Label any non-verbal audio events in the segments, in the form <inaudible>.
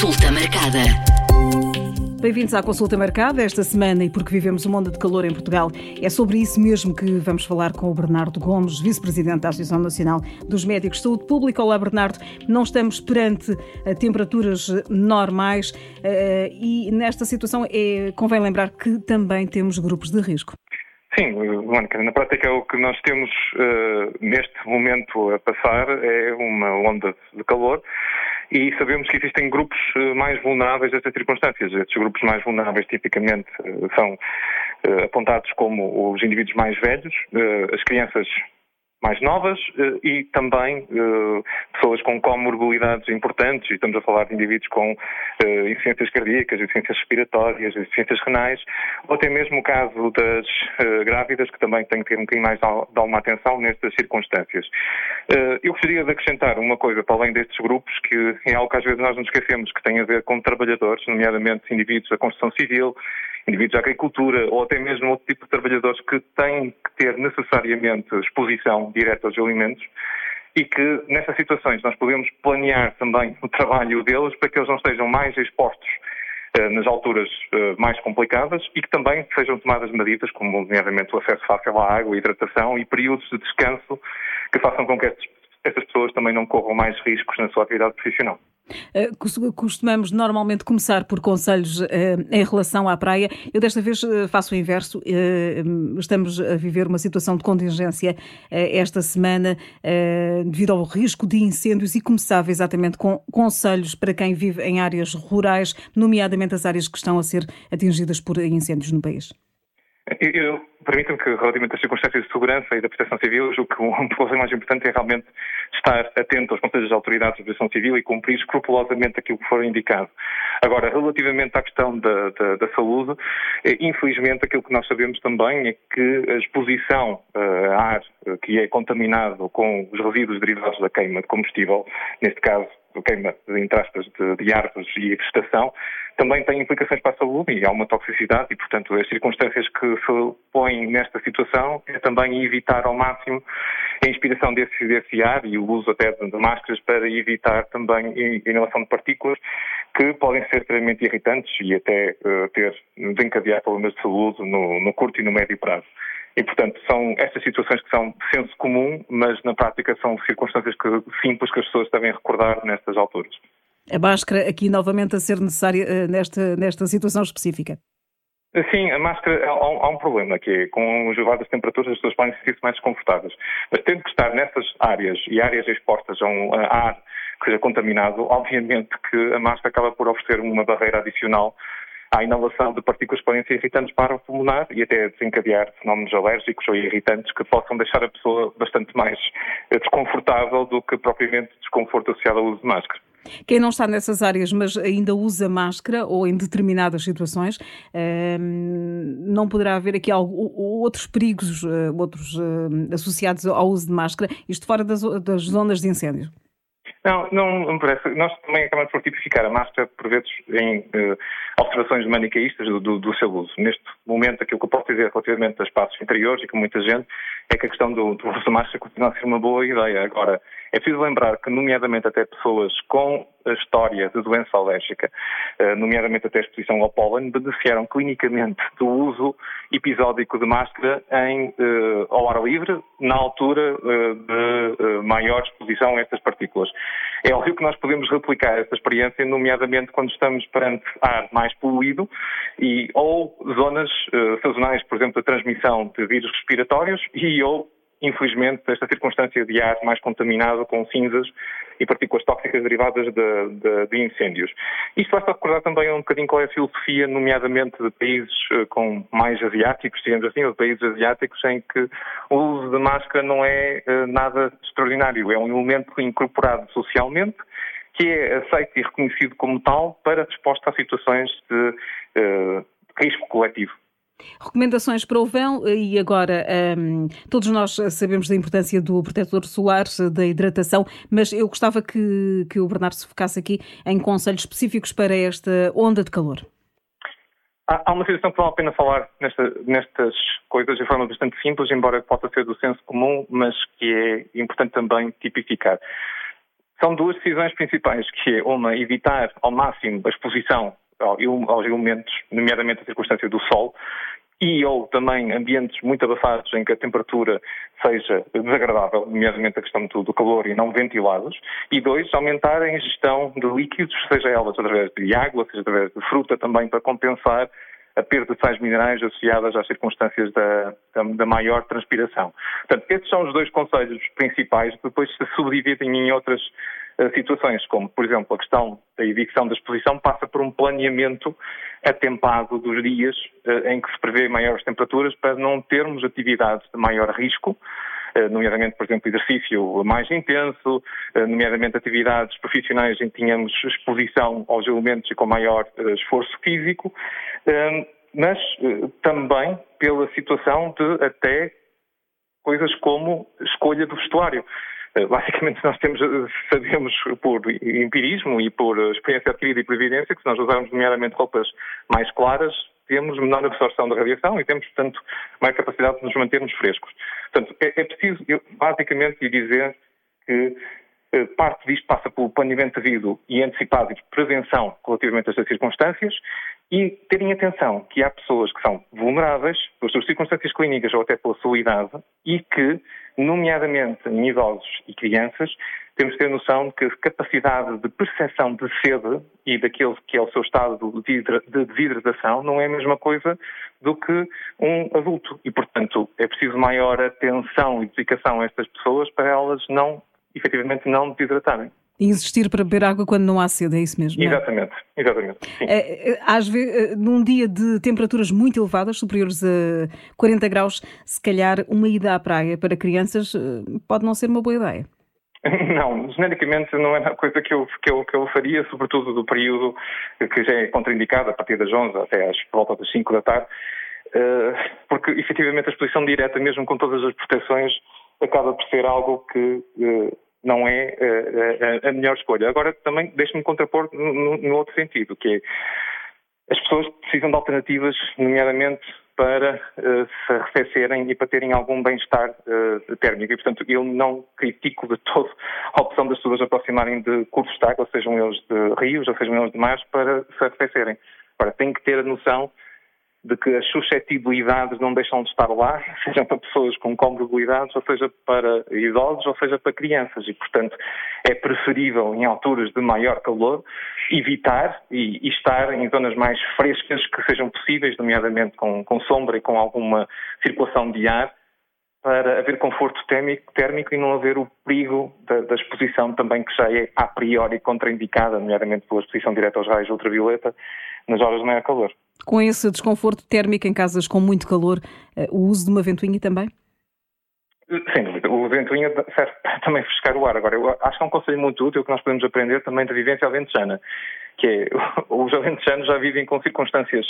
Consulta marcada. Bem-vindos à consulta marcada esta semana e porque vivemos uma onda de calor em Portugal. É sobre isso mesmo que vamos falar com o Bernardo Gomes, vice-presidente da Associação Nacional dos Médicos de Saúde Pública. Olá, Bernardo. Não estamos perante eh, temperaturas normais eh, e nesta situação é, convém lembrar que também temos grupos de risco. Sim, Mónica, na prática o que nós temos uh, neste momento a passar é uma onda de calor e sabemos que existem grupos eh, mais vulneráveis a estas circunstâncias. Estes grupos mais vulneráveis tipicamente eh, são eh, apontados como os indivíduos mais velhos, as crianças mais novas eh, e também eh, pessoas com comorbilidades importantes, e estamos a falar de indivíduos com eh, insuficiências cardíacas, insuficiências respiratórias, insuficiências renais, ou até mesmo o caso das grávidas, que também têm que ter um bocadinho mais de alguma atenção nestas circunstâncias. Eu gostaria de acrescentar uma coisa para além destes grupos, que é algo que às vezes nós nos esquecemos, que tem a ver com trabalhadores, nomeadamente indivíduos da construção civil, indivíduos da agricultura ou até mesmo outro tipo de trabalhadores que têm que ter necessariamente exposição direta aos alimentos e que nessas situações nós podemos planear também o trabalho deles para que eles não estejam mais expostos eh, nas alturas eh, mais complicadas e que também sejam tomadas medidas como nomeadamente o acesso fácil à água, hidratação e períodos de descanso que façam com que estas pessoas também não corram mais riscos na sua atividade profissional. Eh, costumamos normalmente começar por conselhos eh, em relação à praia. Eu desta vez eh, faço o inverso. Estamos a viver uma situação de contingência esta semana devido ao risco de incêndios e começava exatamente com conselhos para quem vive em áreas rurais, nomeadamente as áreas que estão a ser atingidas por incêndios no país. Eu, permitam que, relativamente às circunstâncias de segurança e da proteção civil, o que <laughs> o coisa mais importante é realmente estar atento aos conselhos das autoridades de proteção civil e cumprir escrupulosamente aquilo que for indicado. Agora, relativamente à questão da, da, da saúde, eh, infelizmente aquilo que nós sabemos também é que a exposição uh, a ar uh, que é contaminado com os resíduos derivados da queima de combustível, neste caso queima, entre aspas, de, de árvores e vegetação, também tem implicações para a saúde e há uma toxicidade e, portanto, as circunstâncias que se põem nesta situação é também evitar ao máximo a inspiração desse, desse ar e o uso até de, de máscaras para evitar também a inalação de partículas que podem ser extremamente irritantes e até uh, ter, desencadear problemas de saúde no, no curto e no médio prazo. E, portanto, são estas situações que são senso comum, mas na prática são circunstâncias que, simples que as pessoas devem recordar nestas alturas. A máscara aqui novamente a ser necessária uh, nesta, nesta situação específica. Sim, a máscara, há, há um problema que é, com as elevadas temperaturas as pessoas podem sentir-se mais desconfortáveis. Mas tendo que estar nessas áreas e áreas expostas a um a ar que seja contaminado, obviamente que a máscara acaba por oferecer uma barreira adicional à inalação de partículas que podem ser irritantes para o pulmonar e até desencadear fenómenos alérgicos ou irritantes que possam deixar a pessoa bastante mais desconfortável do que propriamente desconforto associado ao uso de máscara. Quem não está nessas áreas, mas ainda usa máscara ou em determinadas situações, ehm, não poderá haver aqui outros perigos, eh, outros eh, associados ao uso de máscara, isto fora das zonas de incêndio? Não, não, não me parece. Nós também acabamos por tipificar a máscara, por vezes, em uh, observações manicaístas do, do, do, seu uso. Neste momento, aquilo que eu posso dizer relativamente a espaços interiores e com muita gente é que a questão do, do uso da máscara continua a ser uma boa ideia. Agora, é preciso lembrar que, nomeadamente até pessoas com a história de doença alérgica, eh, nomeadamente até a exposição ao pólen, beneficiaram clinicamente do uso episódico de máscara em, eh, ao ar livre, na altura eh, de maior exposição a estas partículas. É óbvio que nós podemos replicar esta experiência, nomeadamente quando estamos perante ar mais poluído e ou zonas sazonais, por exemplo, de transmissão de vírus respiratórios e ou infelizmente, esta circunstância de ar mais contaminado com cinzas e partículas tóxicas derivadas de, de, de incêndios. Isto basta recordar também um bocadinho qual é a filosofia, nomeadamente de países eh, com mais asiáticos, digamos assim, ou de países asiáticos em que o uso de máscara não é uh, nada extraordinário, é um elemento incorporado socialmente que é aceito e reconhecido como tal para resposta a situações de uh, risco coletivo. Recomendações para o verão e agora um, todos nós sabemos da importância do protetor solar, da hidratação, mas eu gostava que, que o Bernardo se focasse aqui em conselhos específicos para esta onda de calor. Há uma situação que vale a pena falar nesta, nestas coisas de forma bastante simples, embora possa ser do senso comum, mas que é importante também tipificar. são duas decisões principais, que é uma, evitar ao máximo a exposição aos elementos, nomeadamente a circunstância do sol, e ou também ambientes muito abafados em que a temperatura seja desagradável, nomeadamente a questão do calor e não ventilados, e dois, aumentar a ingestão de líquidos, seja elas através de água, seja através de fruta também, para compensar a perda de sais minerais associadas às circunstâncias da, da, da, maior transpiração. Portanto, estes são os dois conselhos principais, depois se subdividem em outras situações, como, por exemplo, a questão da evicção da exposição passa por um planeamento atempado dos dias uh, em que se prevê maiores temperaturas para não termos atividades de maior risco, eh, nomeadamente, por exemplo, exercício mais intenso, nomeadamente atividades profissionais em que tínhamos exposição aos elementos e com maior esforço físico, mas também pela situação de até coisas como escolha do vestuário. Eh, basicamente, nós temos, <laughs> sabemos por empirismo e por experiência adquirida e por evidência que se nós usarmos, nomeadamente, roupas mais claras, temos menor absorção da radiação e temos, portanto, maior capacidade de nos mantermos frescos. Portanto, é, é preciso, eu, basicamente, dizer que eh, parte disto passa pelo planeamento devido e antecipado e prevenção relativamente a estas circunstâncias e terem atenção que há pessoas que são vulneráveis pelas suas circunstâncias clínicas ou até pela sua idade e que, nomeadamente em idosos e crianças, temos que ter noção de que a capacidade de percepção de sede e daquele que é o seu estado de desidratação não é a mesma coisa do que um adulto. E, portanto, é preciso maior atenção e dedicação a estas pessoas para elas não, efetivamente, não desidratarem. E insistir para beber água quando não há sede, é isso mesmo? É? Exatamente, exatamente. Sim. É, é, às vezes, num dia de temperaturas muito elevadas, superiores a 40 graus, se calhar uma ida à praia para crianças eh, pode não ser uma boa ideia. <laughs> Não, genericamente não é uma coisa que eu, que, eu, que eu faria, sobretudo do período que já é contraindicado, a partir das 11 até às volta das 5 da tarde, eh, porque efetivamente a exposição direta, mesmo com todas as proteções, acaba por ser algo que eh, não é uh, a, melhor escolha. Agora, também deixe-me contrapor no, no, outro sentido, que é as pessoas precisam de alternativas, nomeadamente para uh, se arrefecerem e para terem algum bem-estar uh, térmico. E, portanto, eu não critico de todo a opção das pessoas aproximarem de cursos de água, sejam eles de rios ou sejam eles de mares, para se arrefecerem. Agora, tem que ter a noção de que as suscetibilidades não deixam de estar lá, <laughs> seja para pessoas com comorbilidades, ou seja para idosos, ou seja para crianças. E, portanto, é preferível, em alturas de maior calor, evitar e, e estar em zonas mais frescas que sejam possíveis, nomeadamente com, com sombra e com alguma circulação de ar, para haver conforto térmico, térmico e não haver o perigo da, da, exposição também que já é a priori contraindicada, nomeadamente pela exposição direta aos raios ultravioleta, nas horas de maior calor. Com esse desconforto térmico em casas com muito calor, eh, o uso de uma ventoinha também? Dúvida. O ventoinha serve <laughs> para também frescar o ar. Agora, eu acho que é um conselho muito útil que nós podemos aprender também da vivência alentejana, que é, <laughs> os alentejanos já vivem com circunstâncias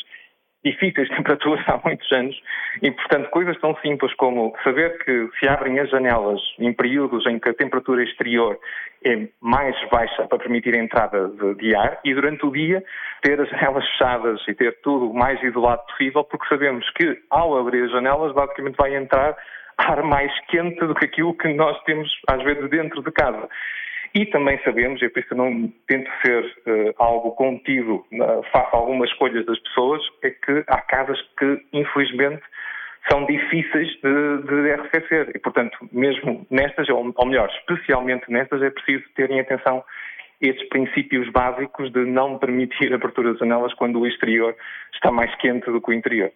difíceis <laughs> temperaturas há muitos anos e, portanto, coisas tão simples como saber que se abrem as janelas em períodos em que a temperatura exterior é mais baixa para permitir a entrada de, de ar e durante o dia ter as janelas fechadas e ter tudo o mais isolado possível, porque sabemos que ao abrir as janelas basicamente vai entrar ar mais quente do que aquilo que nós temos às vezes dentro de casa. E também sabemos, e por isso não tento ser uh, algo contido uh, face a algumas escolhas das pessoas, é que há casas que, infelizmente, são difíceis de, de arrefecer. E, portanto, mesmo nestas, ou, ou melhor, especialmente nestas, é preciso terem atenção estes princípios básicos de não permitir <laughs> abertura das janelas quando o exterior está mais quente do que o interior.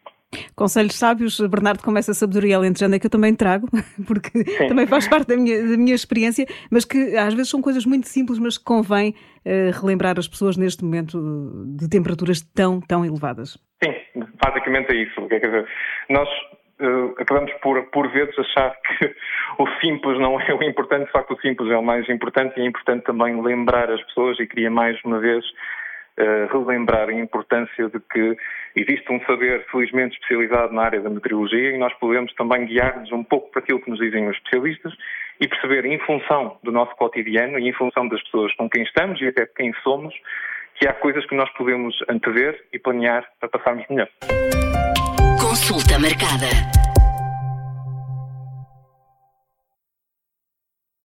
Conselhos sábios, Bernardo, com essa sabedoria alentejana que eu também trago, <laughs> porque Sim. também faz parte da minha, da minha experiência, mas que às vezes são coisas muito simples, mas que convém uh, relembrar as pessoas neste momento de temperaturas tão, tão elevadas. Sim, basicamente é isso. Quer dizer, nós uh, acabamos por, por vezes, achar que <laughs> o simples não é o importante, de facto o simples é o mais importante e é importante também lembrar as pessoas e queria mais uma vez uh, relembrar a importância de que existe um saber felizmente especializado na área da meteorologia e nós podemos também guiar-nos um pouco para aquilo que nos dizem os especialistas e perceber em função do nosso cotidiano e em função das pessoas com quem estamos e até de quem somos que há coisas que nós podemos antever e planear para passarmos melhor. Consulta marcada.